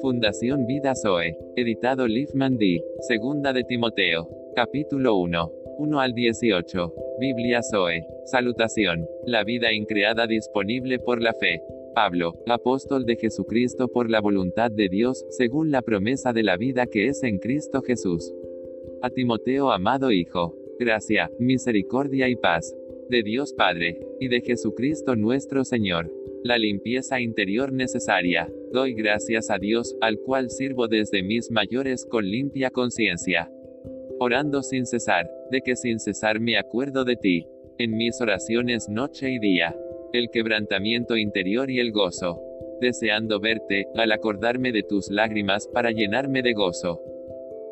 Fundación Vida Zoe. Editado Liefman D. Segunda de Timoteo. Capítulo 1. 1 al 18. Biblia Zoe. Salutación. La vida increada disponible por la fe. Pablo, apóstol de Jesucristo por la voluntad de Dios, según la promesa de la vida que es en Cristo Jesús. A Timoteo amado Hijo. Gracia, misericordia y paz. De Dios Padre, y de Jesucristo nuestro Señor. La limpieza interior necesaria. Doy gracias a Dios, al cual sirvo desde mis mayores con limpia conciencia. Orando sin cesar, de que sin cesar me acuerdo de ti. En mis oraciones noche y día. El quebrantamiento interior y el gozo. Deseando verte, al acordarme de tus lágrimas para llenarme de gozo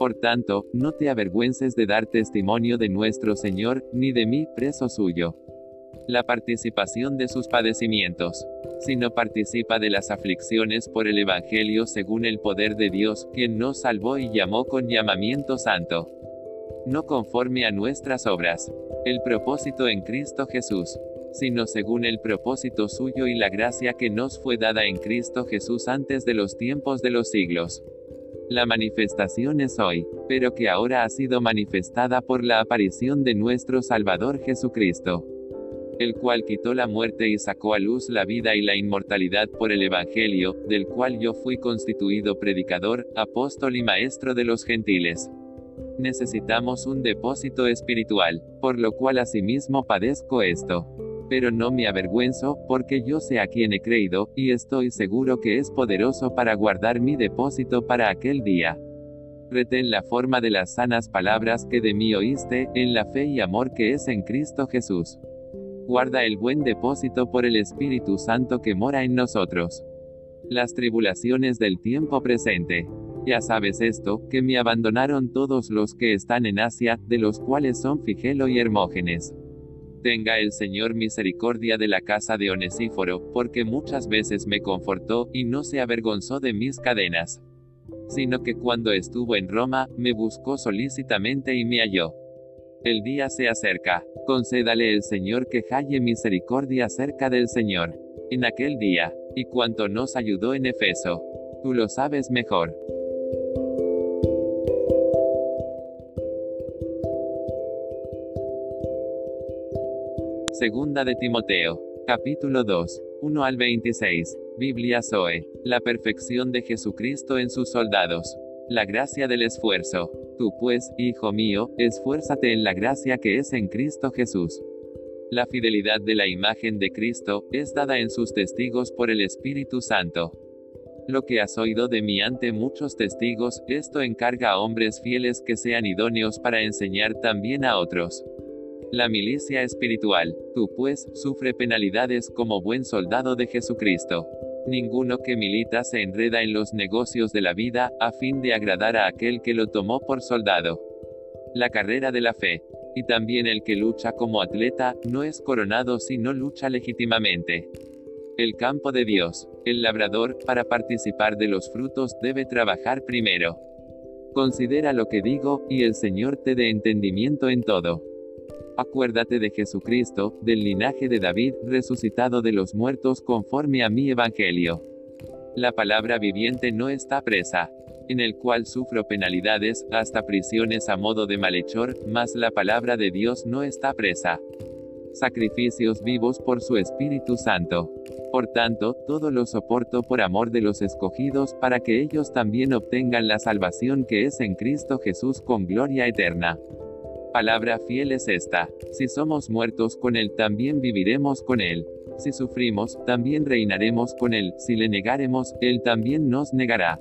Por tanto, no te avergüences de dar testimonio de nuestro Señor, ni de mí, preso suyo. La participación de sus padecimientos. Sino participa de las aflicciones por el Evangelio según el poder de Dios, quien nos salvó y llamó con llamamiento santo. No conforme a nuestras obras. El propósito en Cristo Jesús sino según el propósito suyo y la gracia que nos fue dada en Cristo Jesús antes de los tiempos de los siglos. La manifestación es hoy, pero que ahora ha sido manifestada por la aparición de nuestro Salvador Jesucristo, el cual quitó la muerte y sacó a luz la vida y la inmortalidad por el Evangelio, del cual yo fui constituido predicador, apóstol y maestro de los gentiles. Necesitamos un depósito espiritual, por lo cual asimismo padezco esto pero no me avergüenzo, porque yo sé a quien he creído, y estoy seguro que es poderoso para guardar mi depósito para aquel día. Retén la forma de las sanas palabras que de mí oíste, en la fe y amor que es en Cristo Jesús. Guarda el buen depósito por el Espíritu Santo que mora en nosotros. Las tribulaciones del tiempo presente. Ya sabes esto, que me abandonaron todos los que están en Asia, de los cuales son Figelo y Hermógenes. Tenga el Señor misericordia de la casa de Onesíforo, porque muchas veces me confortó, y no se avergonzó de mis cadenas. Sino que cuando estuvo en Roma, me buscó solícitamente y me halló. El día se acerca. Concédale el Señor que halle misericordia cerca del Señor. En aquel día, y cuanto nos ayudó en Efeso. Tú lo sabes mejor. Segunda de Timoteo. Capítulo 2. 1 al 26. Biblia Zoe. La perfección de Jesucristo en sus soldados. La gracia del esfuerzo. Tú pues, hijo mío, esfuérzate en la gracia que es en Cristo Jesús. La fidelidad de la imagen de Cristo es dada en sus testigos por el Espíritu Santo. Lo que has oído de mí ante muchos testigos, esto encarga a hombres fieles que sean idóneos para enseñar también a otros. La milicia espiritual. Tú pues, sufre penalidades como buen soldado de Jesucristo. Ninguno que milita se enreda en los negocios de la vida, a fin de agradar a aquel que lo tomó por soldado. La carrera de la fe. Y también el que lucha como atleta, no es coronado si no lucha legítimamente. El campo de Dios. El labrador, para participar de los frutos, debe trabajar primero. Considera lo que digo, y el Señor te dé entendimiento en todo. Acuérdate de Jesucristo, del linaje de David, resucitado de los muertos conforme a mi evangelio. La palabra viviente no está presa, en el cual sufro penalidades, hasta prisiones a modo de malhechor, mas la palabra de Dios no está presa. Sacrificios vivos por su Espíritu Santo. Por tanto, todo lo soporto por amor de los escogidos, para que ellos también obtengan la salvación que es en Cristo Jesús con gloria eterna. Palabra fiel es esta. Si somos muertos con Él, también viviremos con Él. Si sufrimos, también reinaremos con Él. Si le negaremos, Él también nos negará.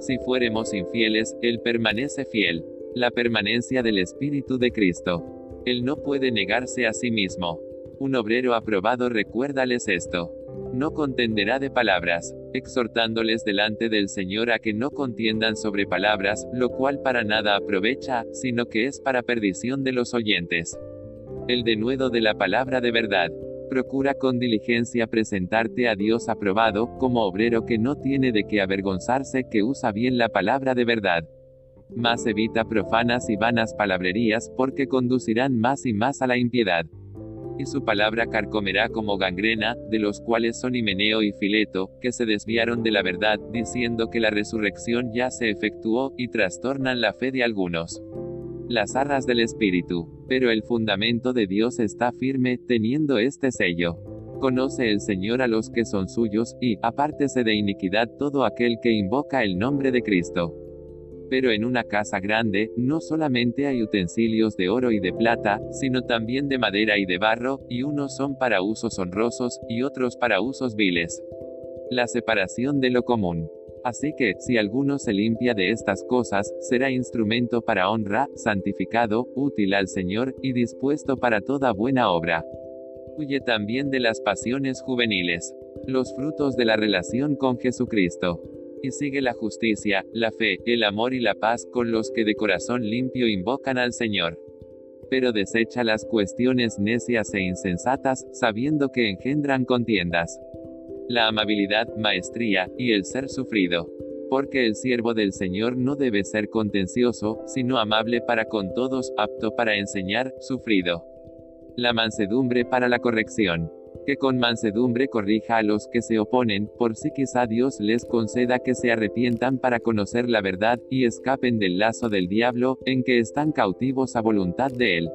Si fuéremos infieles, Él permanece fiel. La permanencia del Espíritu de Cristo. Él no puede negarse a sí mismo. Un obrero aprobado recuérdales esto. No contenderá de palabras, exhortándoles delante del Señor a que no contiendan sobre palabras, lo cual para nada aprovecha, sino que es para perdición de los oyentes. El denuedo de la palabra de verdad. Procura con diligencia presentarte a Dios aprobado, como obrero que no tiene de qué avergonzarse, que usa bien la palabra de verdad. Más evita profanas y vanas palabrerías, porque conducirán más y más a la impiedad y su palabra carcomerá como gangrena, de los cuales son Himeneo y Fileto, que se desviaron de la verdad, diciendo que la resurrección ya se efectuó, y trastornan la fe de algunos. Las arras del Espíritu. Pero el fundamento de Dios está firme, teniendo este sello. Conoce el Señor a los que son suyos, y, apártese de iniquidad todo aquel que invoca el nombre de Cristo. Pero en una casa grande, no solamente hay utensilios de oro y de plata, sino también de madera y de barro, y unos son para usos honrosos, y otros para usos viles. La separación de lo común. Así que, si alguno se limpia de estas cosas, será instrumento para honra, santificado, útil al Señor, y dispuesto para toda buena obra. Huye también de las pasiones juveniles. Los frutos de la relación con Jesucristo sigue la justicia, la fe, el amor y la paz con los que de corazón limpio invocan al Señor. Pero desecha las cuestiones necias e insensatas, sabiendo que engendran contiendas. La amabilidad, maestría, y el ser sufrido. Porque el siervo del Señor no debe ser contencioso, sino amable para con todos, apto para enseñar, sufrido. La mansedumbre para la corrección que con mansedumbre corrija a los que se oponen, por si quizá Dios les conceda que se arrepientan para conocer la verdad, y escapen del lazo del diablo, en que están cautivos a voluntad de él.